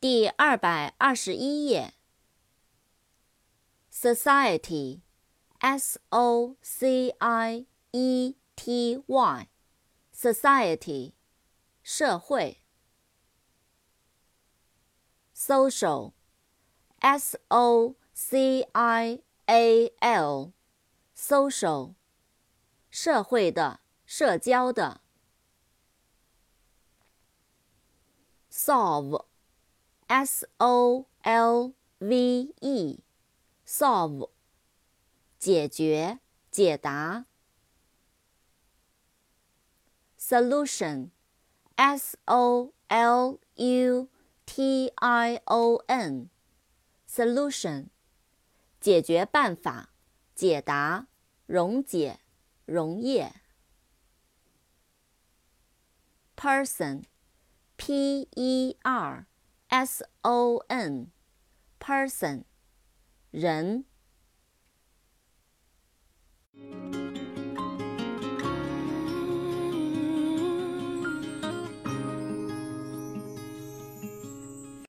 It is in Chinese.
第二百二十一页。Society，S O C I E T Y，Society，社会。Social，S O C I A L，Social，社会的，社交的。Solve。S O L V E，solve，解决、解答。Solution，S O L U T I O N，solution，解决办法、解答、溶解、溶液。Person，P E R。S O N，person，人。